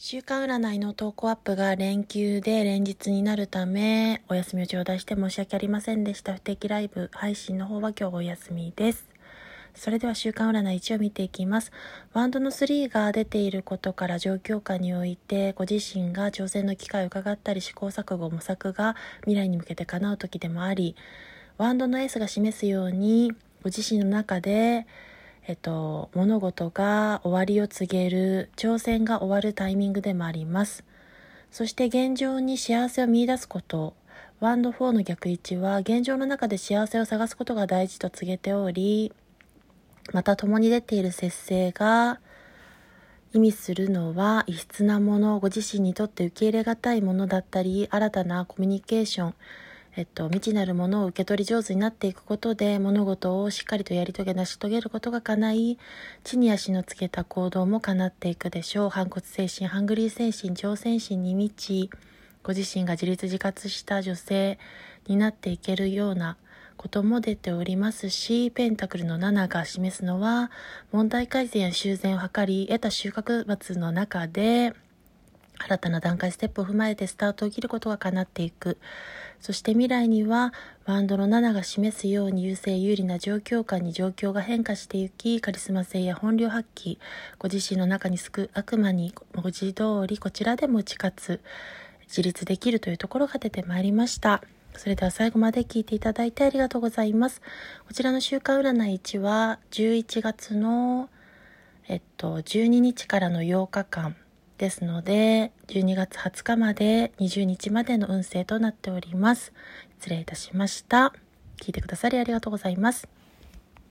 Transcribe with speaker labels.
Speaker 1: 週間占いの投稿アップが連休で連日になるため、お休みを頂戴して申し訳ありませんでした。不定期ライブ配信の方は今日お休みです。それでは週間占い1を見ていきます。ワンドの3が出ていることから状況下において、ご自身が挑戦の機会を伺ったり試行錯誤模索が未来に向けて叶う時でもあり、ワンドの S が示すように、ご自身の中でえっと、物事が終わりを告げる、挑戦が終わるタイミングでもあります。そして現状に幸せを見出すこと、ワンド4の逆位置は現状の中で幸せを探すことが大事と告げており、また共に出ている節制が意味するのは異質なもの、ご自身にとって受け入れがたいものだったり、新たなコミュニケーション、えっと、未知なるものを受け取り上手になっていくことで物事をしっかりとやり遂げ成し遂げることが叶い地に足のつけた行動も叶っていくでしょう。反骨精神ハングリー精神挑戦心に満ちご自身が自立自活した女性になっていけるようなことも出ておりますし、ペンタクルの7が示すのは、問題改善や修繕を図り、得た収穫物の中で、新たな段階ステップを踏まえてスタートを切ることが叶っていく。そして未来にはワンドの7が示すように優勢有利な状況下に状況が変化していき、カリスマ性や本領発揮、ご自身の中に救う悪魔に文字通りこちらでも打ち勝つ、自立できるというところが出てまいりました。それでは最後まで聞いていただいてありがとうございます。こちらの週間占い1は11月のえっと12日からの8日間ですので、12月20日まで20日までの運勢となっております。失礼いたしました。聞いてくださりありがとうございます。